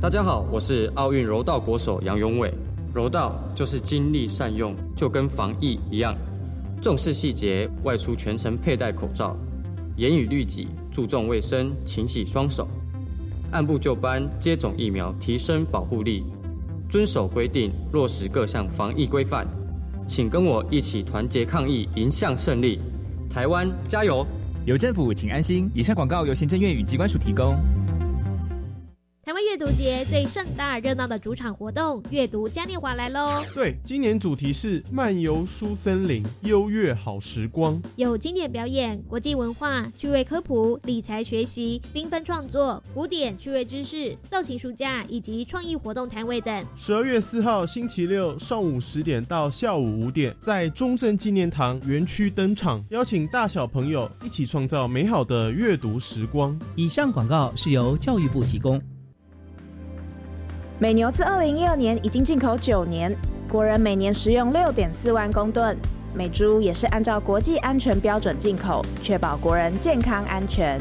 大家好，我是奥运柔道国手杨永伟。柔道就是精力善用，就跟防疫一样，重视细节，外出全程佩戴口罩，严以律己，注重卫生，勤洗双手，按部就班接种疫苗，提升保护力，遵守规定，落实各项防疫规范。请跟我一起团结抗疫，迎向胜利。台湾加油！有政府，请安心。以上广告由行政院与机关署提供。台湾阅读节最盛大热闹的主场活动——阅读嘉年华来喽！对，今年主题是漫游书森林，优越好时光。有经典表演、国际文化、趣味科普、理财学习、缤纷创作、古典趣味知识、造型书架以及创意活动摊位等。十二月四号星期六上午十点到下午五点，在中正纪念堂园区登场，邀请大小朋友一起创造美好的阅读时光。以上广告是由教育部提供。美牛自二零一二年已经进口九年，国人每年食用六点四万公吨。美猪也是按照国际安全标准进口，确保国人健康安全。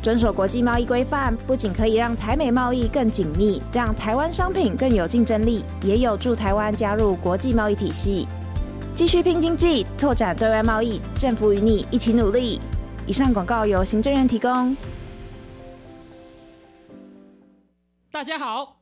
遵守国际贸易规范，不仅可以让台美贸易更紧密，让台湾商品更有竞争力，也有助台湾加入国际贸易体系，继续拼经济，拓展对外贸易。政府与你一起努力。以上广告由行政院提供。大家好。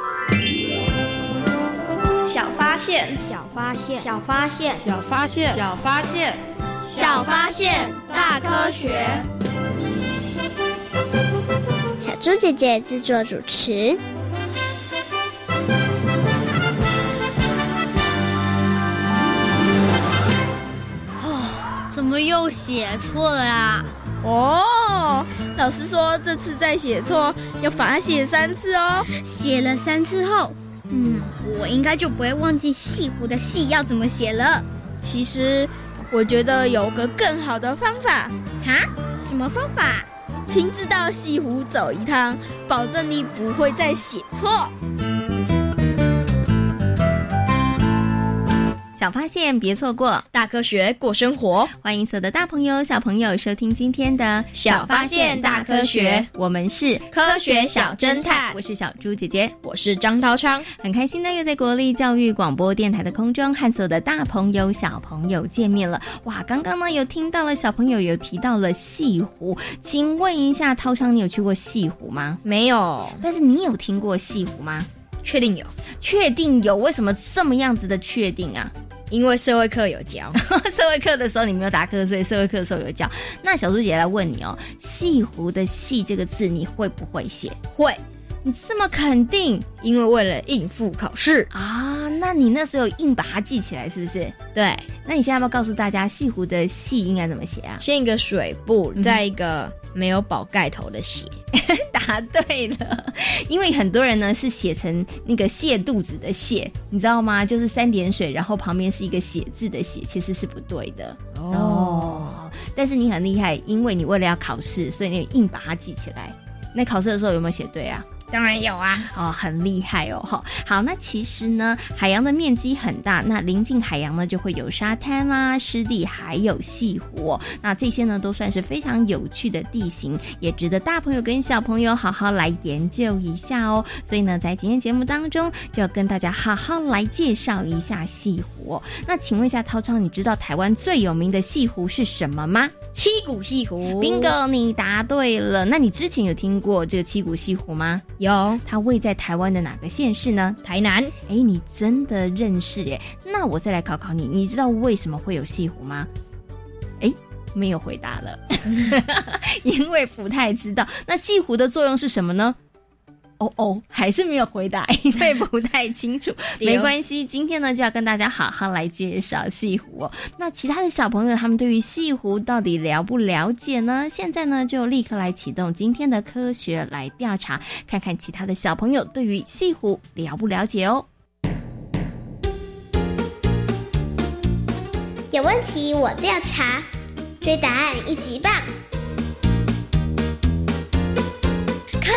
小发现，小发现，小发现，小发现，小发现，小发现，大科学。小猪姐姐制作主持。哦，怎么又写错了啊？哦，老师说这次再写错要罚写三次哦。写了三次后。嗯，我应该就不会忘记西湖的“戏”要怎么写了。其实，我觉得有个更好的方法。哈？什么方法？亲自到西湖走一趟，保证你不会再写错。小发现，别错过大科学过生活。欢迎所有的大朋友、小朋友收听今天的小发现大科学。我们是科学小侦探，我是小猪姐姐，我是张涛昌。很开心呢，又在国立教育广播电台的空中和所有的大朋友、小朋友见面了。哇，刚刚呢有听到了小朋友有提到了西湖，请问一下，涛昌，你有去过西湖吗？没有，但是你有听过西湖吗？确定有，确定有。为什么这么样子的确定啊？因为社会课有教，社会课的时候你没有打瞌睡，社会课的时候有教。那小猪姐来问你哦，西湖的“西”这个字你会不会写？会。你这么肯定？因为为了应付考试啊。那你那时候硬把它记起来是不是？对。那你现在要不要告诉大家西湖的“戏应该怎么写啊？先一个水部，再一个没有宝盖头的“血”。答对了，因为很多人呢是写成那个泻肚子的“泻”，你知道吗？就是三点水，然后旁边是一个写字的“写”，其实是不对的哦。但是你很厉害，因为你为了要考试，所以你硬把它记起来。那考试的时候有没有写对啊？当然有啊，哦，很厉害哦，哈。好，那其实呢，海洋的面积很大，那临近海洋呢，就会有沙滩啦、湿地，还有西湖。那这些呢，都算是非常有趣的地形，也值得大朋友跟小朋友好好来研究一下哦。所以呢，在今天节目当中，就要跟大家好好来介绍一下西湖。那请问一下，涛涛，你知道台湾最有名的西湖是什么吗？七股西湖。bingo，你答对了。那你之前有听过这个七股西湖吗？有。它位在台湾的哪个县市呢？台南。哎，你真的认识哎？那我再来考考你，你知道为什么会有西湖吗？哎，没有回答了，因为不太知道。那西湖的作用是什么呢？哦哦，还是没有回答，因为不太清楚。没关系，今天呢就要跟大家好好来介绍西湖哦。那其他的小朋友他们对于西湖到底了不了解呢？现在呢就立刻来启动今天的科学来调查，看看其他的小朋友对于西湖了不了解哦。有问题我调查，追答案一级棒。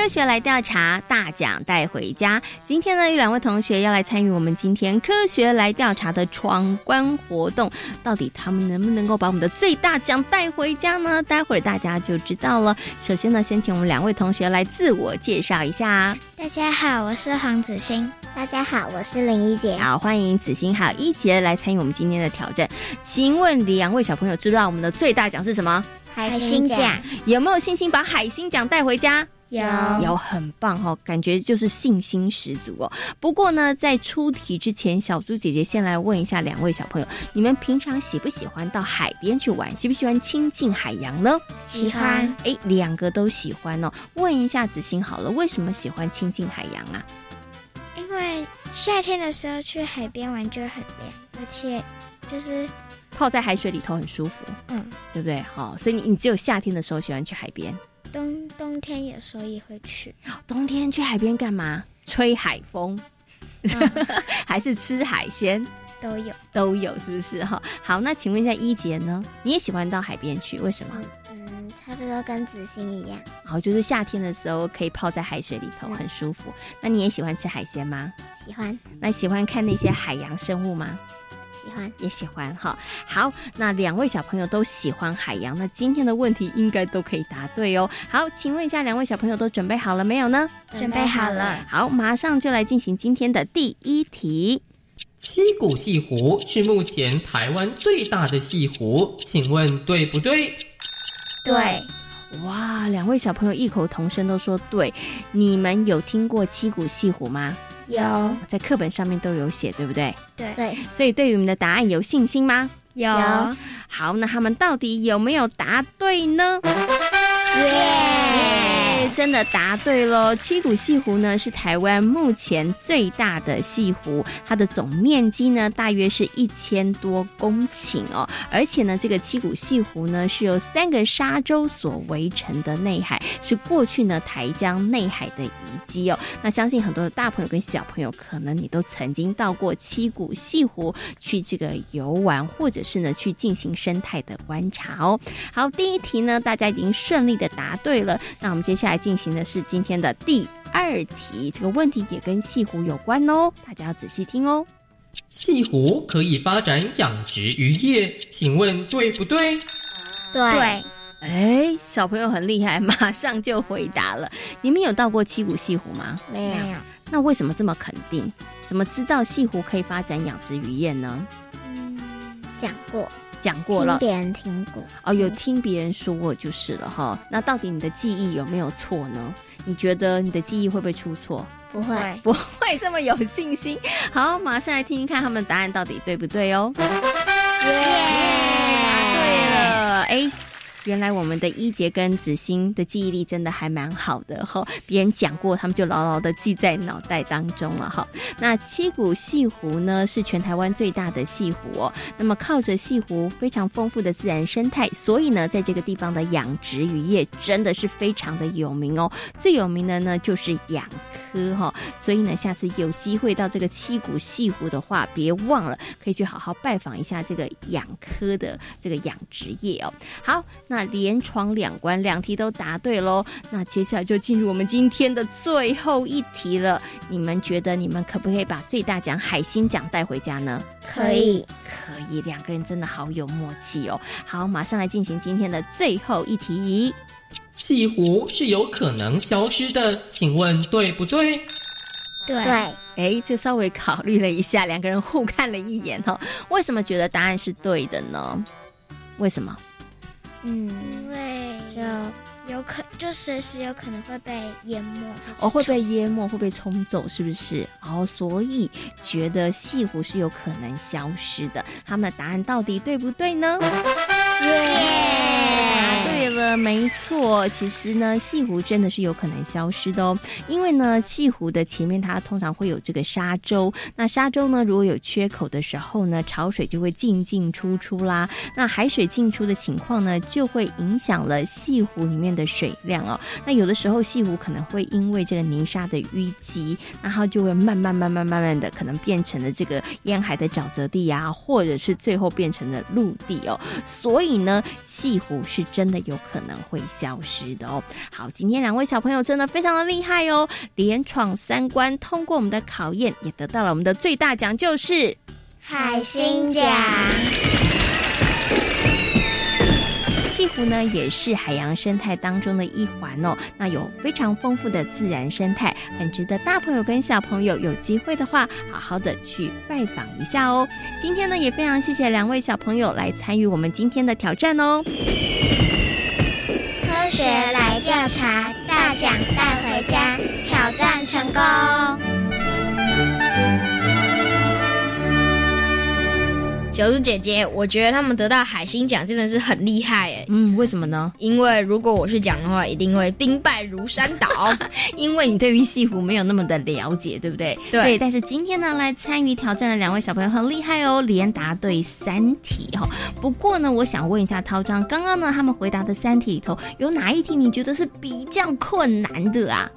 科学来调查，大奖带回家。今天呢，有两位同学要来参与我们今天科学来调查的闯关活动。到底他们能不能够把我们的最大奖带回家呢？待会儿大家就知道了。首先呢，先请我们两位同学来自我介绍一下。大家好，我是黄子欣。大家好，我是林一杰。好，欢迎子欣还有一杰来参与我们今天的挑战。请问两位小朋友知道我们的最大奖是什么？海星奖。有没有信心把海星奖带回家？有有很棒哈，感觉就是信心十足哦。不过呢，在出题之前，小猪姐姐先来问一下两位小朋友：你们平常喜不喜欢到海边去玩？喜不喜欢亲近海洋呢？喜欢。哎，两个都喜欢哦。问一下子欣好了，为什么喜欢亲近海洋啊？因为夏天的时候去海边玩就很凉，而且就是泡在海水里头很舒服。嗯，对不对？好，所以你你只有夏天的时候喜欢去海边。冬冬天有时候也会去，冬天去海边干嘛？吹海风，还是吃海鲜？都有，都有，是不是？哈，好，那请问一下一杰呢？你也喜欢到海边去？为什么？嗯，差不多跟子欣一样。然后就是夏天的时候可以泡在海水里头，很舒服。那你也喜欢吃海鲜吗？喜欢。那喜欢看那些海洋生物吗？喜欢也喜欢哈，好，那两位小朋友都喜欢海洋，那今天的问题应该都可以答对哦。好，请问一下，两位小朋友都准备好了没有呢？准备好了。好，马上就来进行今天的第一题。七股西湖是目前台湾最大的西湖，请问对不对？对。哇，两位小朋友异口同声都说对。你们有听过七股西湖吗？有，在课本上面都有写，对不对？对对，所以对于我们的答案有信心吗？有。好，那他们到底有没有答对呢？真的答对喽！七股西湖呢是台湾目前最大的西湖，它的总面积呢大约是一千多公顷哦。而且呢，这个七股西湖呢是由三个沙洲所围成的内海，是过去呢台江内海的遗迹哦。那相信很多的大朋友跟小朋友，可能你都曾经到过七股西湖去这个游玩，或者是呢去进行生态的观察哦。好，第一题呢大家已经顺利的答对了，那我们接下来。进行的是今天的第二题，这个问题也跟西湖有关哦，大家要仔细听哦。西湖可以发展养殖渔业，请问对不对？对。哎，小朋友很厉害，马上就回答了。你们有到过七股西湖吗？没有。那为什么这么肯定？怎么知道西湖可以发展养殖渔业呢？嗯，讲过。讲过了，别人听过哦，有听别人说过就是了哈。那到底你的记忆有没有错呢？你觉得你的记忆会不会出错？不会，不会这么有信心。好，马上来听听看他们的答案到底对不对哦。耶，答对了，哎。原来我们的一杰跟子欣的记忆力真的还蛮好的哈，别人讲过，他们就牢牢的记在脑袋当中了哈。那七股西湖呢，是全台湾最大的西湖哦。那么靠着西湖非常丰富的自然生态，所以呢，在这个地方的养殖渔业真的是非常的有名哦。最有名的呢就是养科哈，所以呢，下次有机会到这个七股西湖的话，别忘了可以去好好拜访一下这个养科的这个养殖业哦。好。那连闯两关，两题都答对喽。那接下来就进入我们今天的最后一题了。你们觉得你们可不可以把最大奖海星奖带回家呢？可以，可以。两个人真的好有默契哦。好，马上来进行今天的最后一题。西湖是有可能消失的，请问对不对？对。哎，就稍微考虑了一下，两个人互看了一眼哈。为什么觉得答案是对的呢？为什么？嗯，因为就有可就随时有可能会被淹没，哦，会被淹没，会被冲走，是不是？哦，所以觉得西湖是有可能消失的。他们的答案到底对不对呢？对了，没错，其实呢，西湖真的是有可能消失的哦。因为呢，西湖的前面它通常会有这个沙洲，那沙洲呢，如果有缺口的时候呢，潮水就会进进出出啦。那海水进出的情况呢，就会影响了西湖里面的水量哦。那有的时候西湖可能会因为这个泥沙的淤积，然后就会慢慢慢慢慢慢的可能变成了这个沿海的沼泽地呀，或者是最后变成了陆地哦。所以呢，西湖是真的有可能会消失的哦。好，今天两位小朋友真的非常的厉害哦，连闯三关，通过我们的考验，也得到了我们的最大奖，就是海星奖。西湖呢，也是海洋生态当中的一环哦。那有非常丰富的自然生态，很值得大朋友跟小朋友有机会的话，好好的去拜访一下哦。今天呢，也非常谢谢两位小朋友来参与我们今天的挑战哦。科学来调查，大奖带回家，挑战成功。小猪姐姐，我觉得他们得到海星奖真的是很厉害哎。嗯，为什么呢？因为如果我是奖的话，一定会兵败如山倒。因为你对于西湖没有那么的了解，对不对？对。但是今天呢，来参与挑战的两位小朋友很厉害哦，连答对三题哈。不过呢，我想问一下涛章，刚刚呢他们回答的三题里头，有哪一题你觉得是比较困难的啊？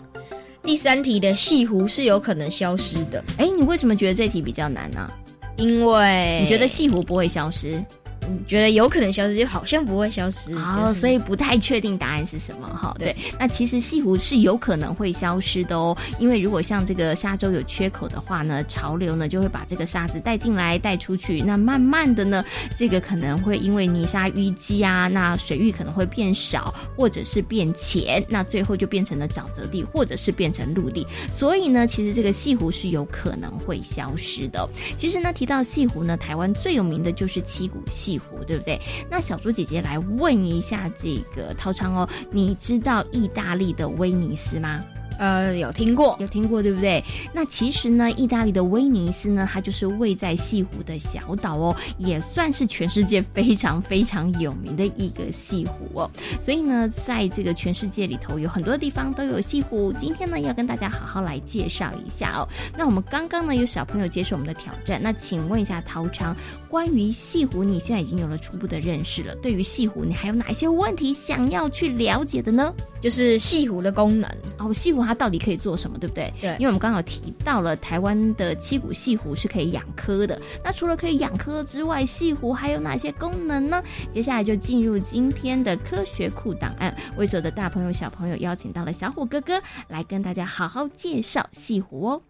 第三题的西湖是有可能消失的。哎，你为什么觉得这题比较难呢？因为你觉得西湖不会消失？你觉得有可能消失，就好像不会消失，哦，所以不太确定答案是什么哈。对，那其实西湖是有可能会消失的哦，因为如果像这个沙洲有缺口的话呢，潮流呢就会把这个沙子带进来带出去，那慢慢的呢，这个可能会因为泥沙淤积啊，那水域可能会变少或者是变浅，那最后就变成了沼泽地或者是变成陆地，所以呢，其实这个西湖是有可能会消失的。其实呢，提到西湖呢，台湾最有名的就是七股西。湖对不对？那小猪姐姐来问一下这个套餐哦，你知道意大利的威尼斯吗？呃，有听过，有听过，对不对？那其实呢，意大利的威尼斯呢，它就是位在西湖的小岛哦，也算是全世界非常非常有名的一个西湖哦。所以呢，在这个全世界里头，有很多地方都有西湖。今天呢，要跟大家好好来介绍一下哦。那我们刚刚呢，有小朋友接受我们的挑战，那请问一下陶昌，关于西湖，你现在已经有了初步的认识了。对于西湖，你还有哪一些问题想要去了解的呢？就是西湖的功能哦，西湖。它到底可以做什么，对不对？对，因为我们刚好提到了台湾的七股西湖是可以养科的。那除了可以养科之外，西湖还有哪些功能呢？接下来就进入今天的科学库档案，为所有的大朋友小朋友邀请到了小虎哥哥来跟大家好好介绍西湖哦。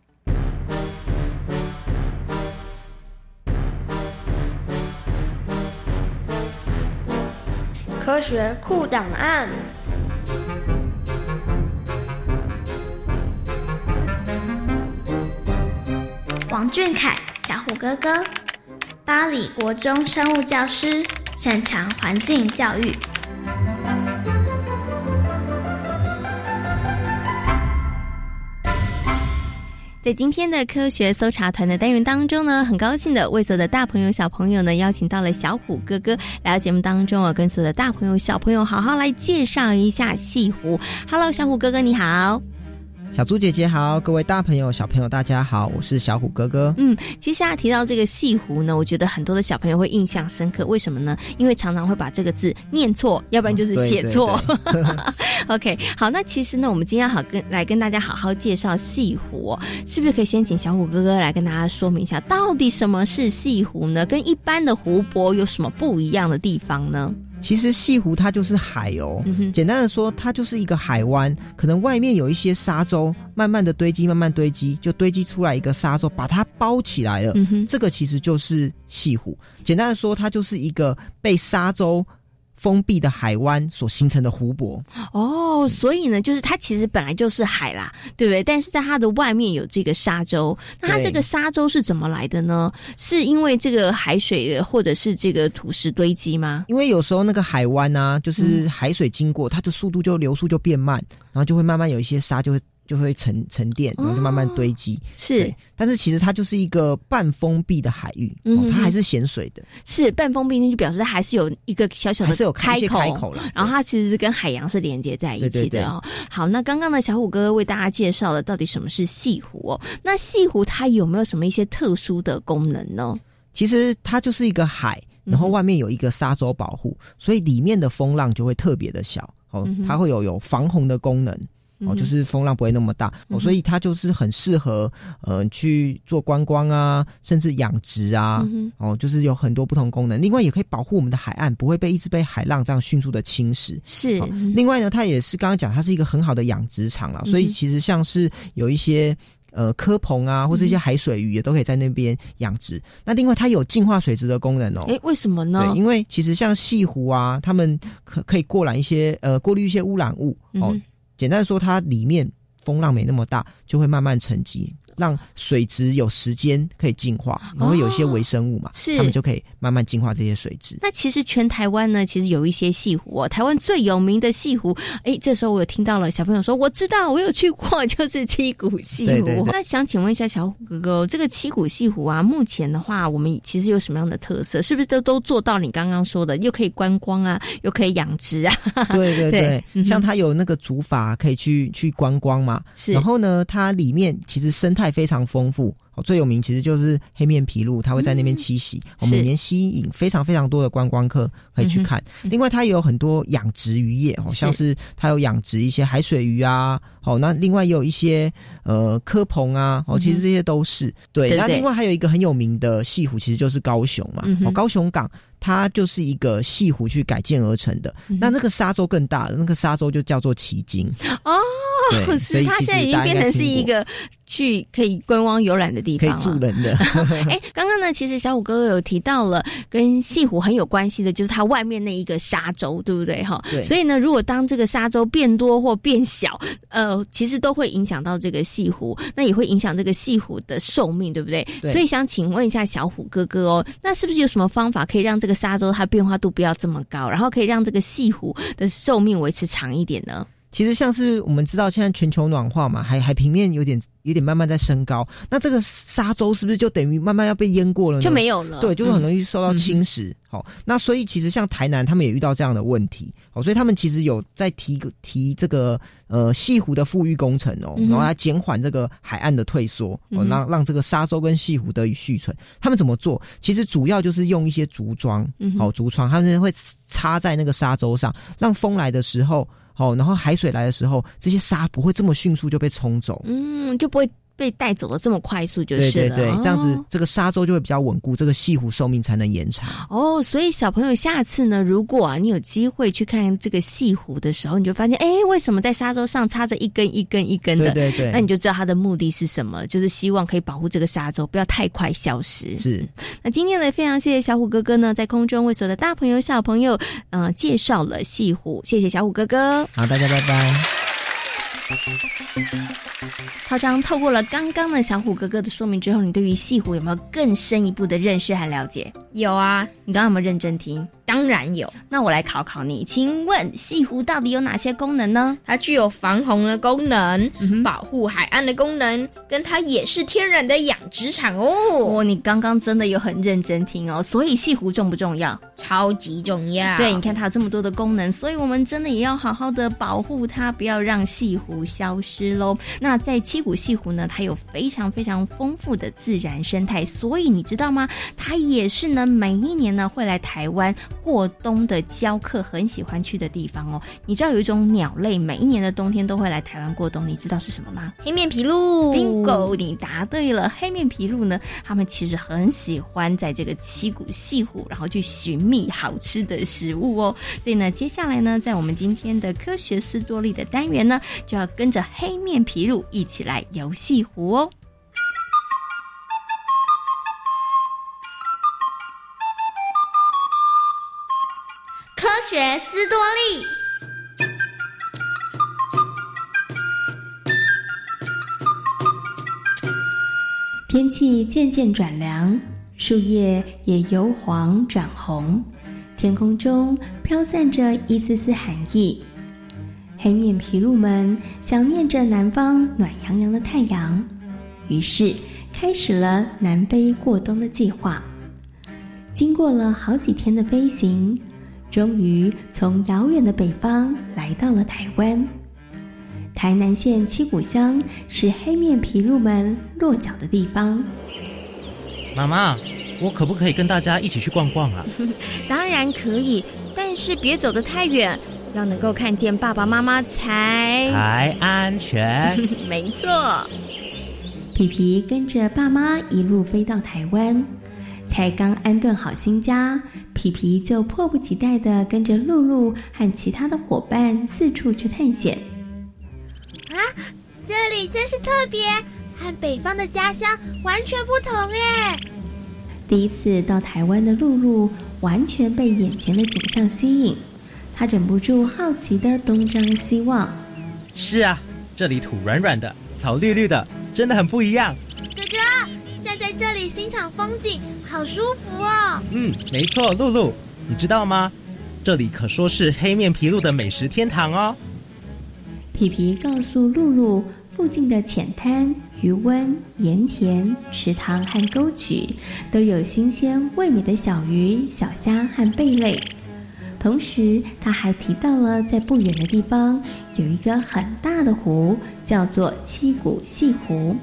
科学库档案。王俊凯，小虎哥哥，巴黎国中生物教师，擅长环境教育。在今天的科学搜查团的单元当中呢，很高兴的为所有的大朋友小朋友呢邀请到了小虎哥哥来到节目当中啊，跟所有的大朋友小朋友好好来介绍一下西湖。Hello，小虎哥哥你好。小猪姐姐好，各位大朋友、小朋友，大家好，我是小虎哥哥。嗯，其实啊，提到这个西湖呢，我觉得很多的小朋友会印象深刻。为什么呢？因为常常会把这个字念错，要不然就是写错。OK，好，那其实呢，我们今天好跟来跟大家好好介绍西湖，是不是可以先请小虎哥哥来跟大家说明一下，到底什么是西湖呢？跟一般的湖泊有什么不一样的地方呢？其实西湖它就是海哦，简单的说，它就是一个海湾，可能外面有一些沙洲，慢慢的堆积，慢慢堆积，就堆积出来一个沙洲，把它包起来了。这个其实就是西湖。简单的说，它就是一个被沙洲。封闭的海湾所形成的湖泊哦，所以呢，就是它其实本来就是海啦，对不对？但是在它的外面有这个沙洲，那它这个沙洲是怎么来的呢？是因为这个海水或者是这个土石堆积吗？因为有时候那个海湾啊，就是海水经过，它的速度就流速就变慢，然后就会慢慢有一些沙就会。就会沉沉淀，然后就慢慢堆积。是，但是其实它就是一个半封闭的海域，嗯，它还是咸水的。是半封闭，那就表示它还是有一个小小的是有开口，开口了。然后它其实是跟海洋是连接在一起的哦。好，那刚刚呢小虎哥哥为大家介绍了到底什么是西湖哦。那西湖它有没有什么一些特殊的功能呢？其实它就是一个海，然后外面有一个沙洲保护，所以里面的风浪就会特别的小哦。它会有有防洪的功能。哦，就是风浪不会那么大，哦，所以它就是很适合呃去做观光啊，甚至养殖啊，哦，就是有很多不同功能。另外，也可以保护我们的海岸，不会被一直被海浪这样迅速的侵蚀。是。另外呢，它也是刚刚讲，它是一个很好的养殖场了，所以其实像是有一些呃科棚啊，或是一些海水鱼也都可以在那边养殖。那另外，它有净化水质的功能哦。哎，为什么呢？对，因为其实像西湖啊，他们可可以过揽一些呃过滤一些污染物哦。简单说，它里面风浪没那么大，就会慢慢沉积。让水质有时间可以净化，然后有一些微生物嘛，是他们就可以慢慢净化这些水质。那其实全台湾呢，其实有一些西湖哦，台湾最有名的西湖，哎，这时候我有听到了小朋友说，我知道，我有去过，就是七股西湖。那想请问一下小虎哥哥，这个七股西湖啊，目前的话，我们其实有什么样的特色？是不是都都做到你刚刚说的，又可以观光啊，又可以养殖啊？对对对，像它有那个竹筏可以去去观光嘛，是。然后呢，它里面其实生态。非常丰富哦，最有名其实就是黑面琵鹭，它会在那边栖息，哦，每年吸引非常非常多的观光客可以去看。另外，它也有很多养殖渔业哦，像是它有养殖一些海水鱼啊，哦，那另外也有一些呃科棚啊，哦，其实这些都是对。那另外还有一个很有名的西湖，其实就是高雄嘛，哦，高雄港它就是一个西湖去改建而成的。那那个沙洲更大了，那个沙洲就叫做奇经哦，所以它现在已经变成是一个。去可以观光游览的地方，可以住人的。哎，刚刚呢，其实小虎哥哥有提到了跟西湖很有关系的，就是它外面那一个沙洲，对不对？哈，对。所以呢，如果当这个沙洲变多或变小，呃，其实都会影响到这个西湖，那也会影响这个西湖的寿命，对不对？对。所以想请问一下小虎哥哥哦，那是不是有什么方法可以让这个沙洲它变化度不要这么高，然后可以让这个西湖的寿命维持长一点呢？其实像是我们知道，现在全球暖化嘛，海海平面有点有点慢慢在升高，那这个沙洲是不是就等于慢慢要被淹过了呢？就没有了。对，就是很容易受到侵蚀。好，那所以其实像台南，他们也遇到这样的问题。好，所以他们其实有在提提这个呃西湖的富裕工程哦，然后来减缓这个海岸的退缩，哦，让让这个沙洲跟西湖得以续存。他们怎么做？其实主要就是用一些竹桩，好竹桩，他们会插在那个沙洲上，让风来的时候。好，然后海水来的时候，这些沙不会这么迅速就被冲走，嗯，就不会。被带走的这么快速就是对对对，这样子这个沙洲就会比较稳固，这个西湖寿命才能延长。哦，所以小朋友下次呢，如果啊你有机会去看这个西湖的时候，你就发现，哎，为什么在沙洲上插着一根一根一根的？对对对，那你就知道它的目的是什么，就是希望可以保护这个沙洲不要太快消失。是。那今天呢，非常谢谢小虎哥哥呢，在空中为所有的大朋友小朋友，呃，介绍了西湖，谢谢小虎哥哥。好，大家拜拜。涛章透过了刚刚的小虎哥哥的说明之后，你对于西湖有没有更深一步的认识和了解？有啊，你刚刚有没有认真听？当然有。那我来考考你，请问西湖到底有哪些功能呢？它具有防洪的功能，保护海岸的功能，跟它也是天然的养殖场哦。哦，你刚刚真的有很认真听哦。所以西湖重不重要？超级重要。对，你看它有这么多的功能，所以我们真的也要好好的保护它，不要让西湖消失喽。那在七股西湖呢，它有非常非常丰富的自然生态，所以你知道吗？它也是呢，每一年呢会来台湾过冬的教客很喜欢去的地方哦。你知道有一种鸟类，每一年的冬天都会来台湾过冬，你知道是什么吗？黑面琵鹭。Bingo，你答对了。黑面琵鹭呢，它们其实很喜欢在这个七股西湖，然后去寻觅好吃的食物哦。所以呢，接下来呢，在我们今天的科学斯多利的单元呢，就要跟着黑面琵鹭一起来游戏湖哦。科学斯多利。天气渐渐转凉，树叶也由黄转红，天空中飘散着一丝丝寒意。黑面琵鹭们想念着南方暖洋洋的太阳，于是开始了南飞过冬的计划。经过了好几天的飞行，终于从遥远的北方来到了台湾。台南县七股乡是黑面琵鹭们落脚的地方。妈妈，我可不可以跟大家一起去逛逛啊？当然可以，但是别走得太远，要能够看见爸爸妈妈才才安全。没错。皮皮跟着爸妈一路飞到台湾，才刚安顿好新家，皮皮就迫不及待的跟着露露和其他的伙伴四处去探险。啊，这里真是特别，和北方的家乡完全不同耶！第一次到台湾的露露完全被眼前的景象吸引，她忍不住好奇的东张西望。是啊，这里土软软的，草绿绿的，真的很不一样。哥哥，站在这里欣赏风景，好舒服哦。嗯，没错，露露，你知道吗？这里可说是黑面琵鹭的美食天堂哦。皮皮告诉露露，附近的浅滩、渔温、盐田、池塘和沟渠都有新鲜味美的小鱼、小虾和贝类。同时，他还提到了在不远的地方有一个很大的湖，叫做七股西湖。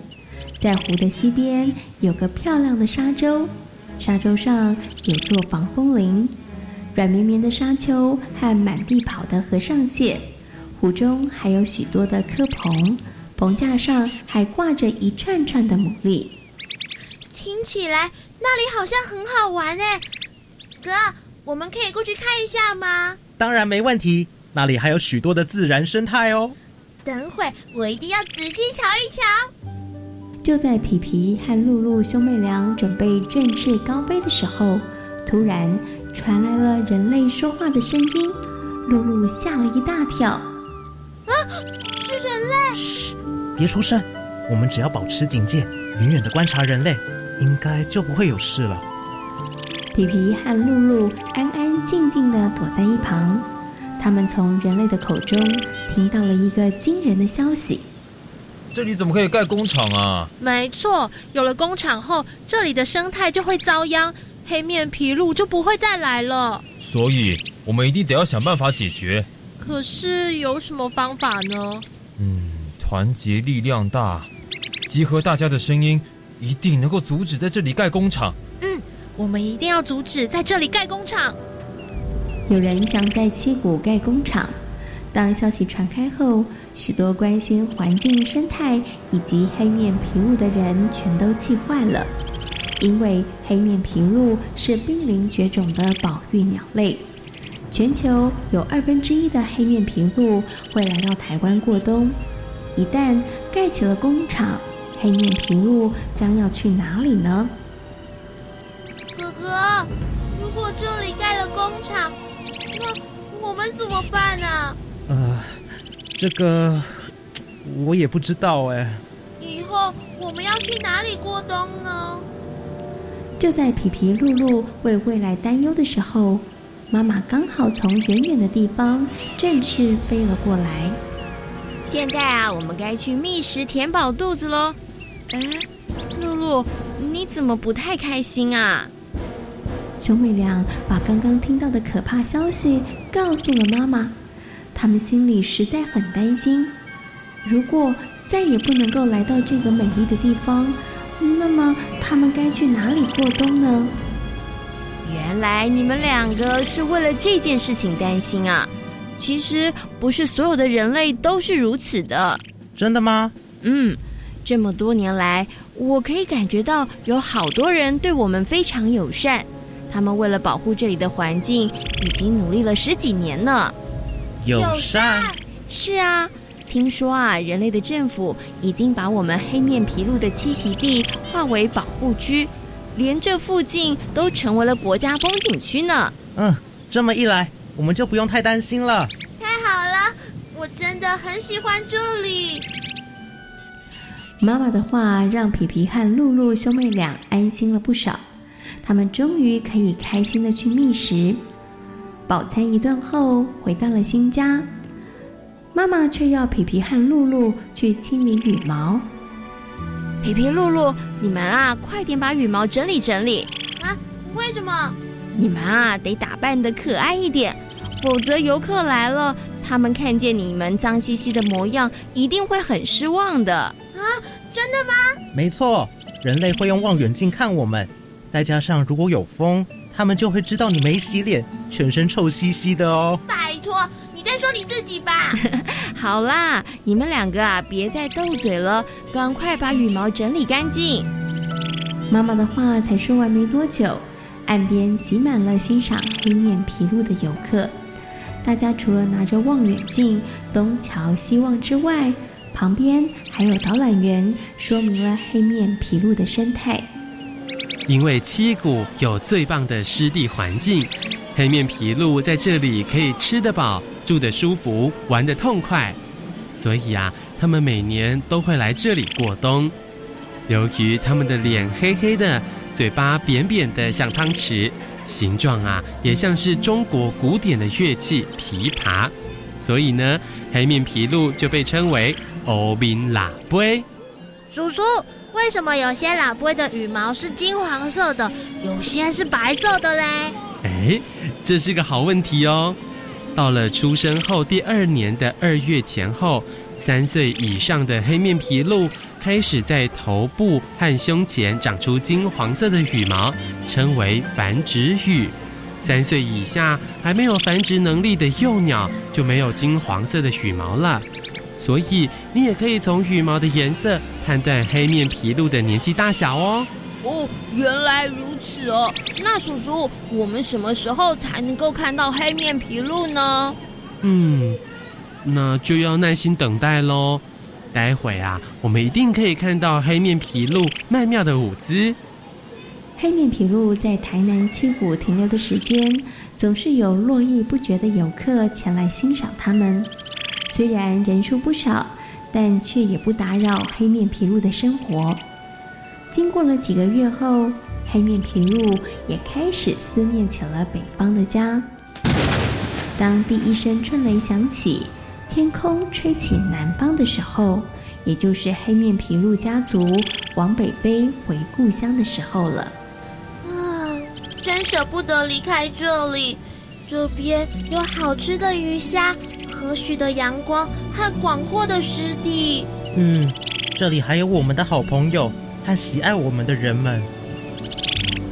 在湖的西边有个漂亮的沙洲，沙洲上有座防风林，软绵绵的沙丘和满地跑的和尚蟹。湖中还有许多的科棚，棚架上还挂着一串串的牡蛎。听起来那里好像很好玩哎，哥，我们可以过去看一下吗？当然没问题，那里还有许多的自然生态哦。等会我一定要仔细瞧一瞧。就在皮皮和露露兄妹俩准备振翅高飞的时候，突然传来了人类说话的声音，露露吓了一大跳。啊，是人类！嘘，别出声，我们只要保持警戒，远远的观察人类，应该就不会有事了。皮皮和露露安安静静的躲在一旁，他们从人类的口中听到了一个惊人的消息：这里怎么可以盖工厂啊？没错，有了工厂后，这里的生态就会遭殃，黑面琵鹭就不会再来了。所以，我们一定得要想办法解决。可是有什么方法呢？嗯，团结力量大，集合大家的声音，一定能够阻止在这里盖工厂。我们一定要阻止在这里盖工厂。有人想在七股盖工厂，当消息传开后，许多关心环境生态以及黑面琵鹭的人全都气坏了，因为黑面琵鹭是濒临绝种的保育鸟类。全球有二分之一的黑面琵鹭会来到台湾过冬。一旦盖起了工厂，黑面琵鹭将要去哪里呢？这里盖了工厂，那我们怎么办呢？呃，这个我也不知道哎。以后我们要去哪里过冬呢？就在皮皮、露露为未来担忧的时候，妈妈刚好从远远的地方正式飞了过来。现在啊，我们该去觅食填饱肚子喽。哎，露露，你怎么不太开心啊？兄妹俩把刚刚听到的可怕消息告诉了妈妈，他们心里实在很担心。如果再也不能够来到这个美丽的地方，那么他们该去哪里过冬呢？原来你们两个是为了这件事情担心啊！其实不是所有的人类都是如此的。真的吗？嗯，这么多年来，我可以感觉到有好多人对我们非常友善。他们为了保护这里的环境，已经努力了十几年呢。友善？是啊，听说啊，人类的政府已经把我们黑面琵鹭的栖息地划为保护区，连这附近都成为了国家风景区呢。嗯，这么一来，我们就不用太担心了。太好了，我真的很喜欢这里。妈妈的话让皮皮和露露兄妹俩安心了不少。他们终于可以开心的去觅食，饱餐一顿后回到了新家，妈妈却要皮皮和露露去清理羽毛。皮皮、露露，你们啊，快点把羽毛整理整理啊！为什么？你们啊，得打扮的可爱一点，否则游客来了，他们看见你们脏兮兮的模样，一定会很失望的。啊，真的吗？没错，人类会用望远镜看我们。再加上如果有风，他们就会知道你没洗脸，全身臭兮兮的哦。拜托，你再说你自己吧。好啦，你们两个啊，别再斗嘴了，赶快把羽毛整理干净。妈妈的话才说完没多久，岸边挤满了欣赏黑面琵鹭的游客。大家除了拿着望远镜东瞧西望之外，旁边还有导览员说明了黑面琵鹭的生态。因为七谷有最棒的湿地环境，黑面琵鹭在这里可以吃得饱、住得舒服、玩得痛快，所以啊，它们每年都会来这里过冬。由于它们的脸黑黑的，嘴巴扁扁的像汤匙，形状啊也像是中国古典的乐器琵琶，所以呢，黑面琵鹭就被称为欧宾喇杯。叔叔。为什么有些老龟的羽毛是金黄色的，有些是白色的嘞？哎，这是个好问题哦。到了出生后第二年的二月前后，三岁以上的黑面琵鹭开始在头部和胸前长出金黄色的羽毛，称为繁殖羽。三岁以下还没有繁殖能力的幼鸟就没有金黄色的羽毛了。所以你也可以从羽毛的颜色判断黑面琵鹭的年纪大小哦。哦，原来如此哦。那叔叔，我们什么时候才能够看到黑面琵鹭呢？嗯，那就要耐心等待喽。待会啊，我们一定可以看到黑面琵鹭曼妙的舞姿。黑面琵鹭在台南七股停留的时间，总是有络绎不绝的游客前来欣赏它们。虽然人数不少，但却也不打扰黑面琵鹭的生活。经过了几个月后，黑面琵鹭也开始思念起了北方的家。当第一声春雷响起，天空吹起南方的时候，也就是黑面琵鹭家族往北飞回故乡的时候了。啊，真舍不得离开这里，这边有好吃的鱼虾。和煦的阳光和广阔的湿地。嗯，这里还有我们的好朋友和喜爱我们的人们。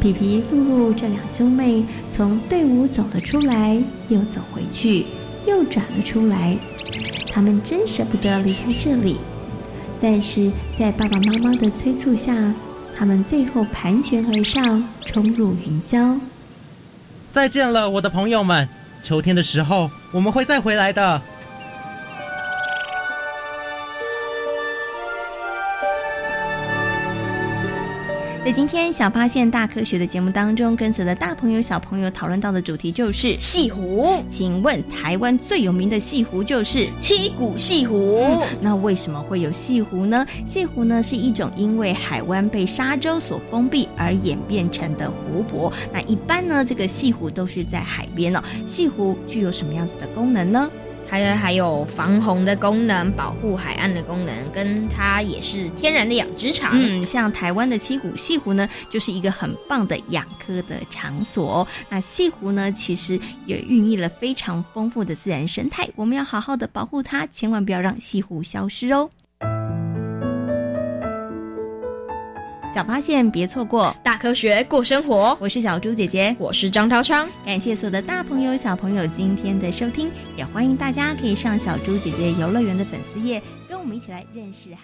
皮皮、露露这两兄妹从队伍走了出来，又走回去，又转了出来。他们真舍不得离开这里，但是在爸爸妈妈的催促下，他们最后盘旋而上，冲入云霄。再见了，我的朋友们。秋天的时候，我们会再回来的。在今天小发现大科学的节目当中，跟随的大朋友小朋友讨论到的主题就是西湖。请问台湾最有名的西湖就是七股西湖。嗯、那为什么会有西湖呢？西湖呢是一种因为海湾被沙洲所封闭而演变成的湖泊。那一般呢，这个西湖都是在海边哦。西湖具有什么样子的功能呢？还还有防洪的功能，保护海岸的功能，跟它也是天然的养殖场。嗯，像台湾的七股西湖呢，就是一个很棒的养科的场所、那西湖呢，其实也孕育了非常丰富的自然生态，我们要好好的保护它，千万不要让西湖消失哦。小发现，别错过大科学过生活。我是小猪姐姐，我是张涛昌。感谢所有的大朋友、小朋友今天的收听，也欢迎大家可以上小猪姐姐游乐园的粉丝页，跟我们一起来认识海。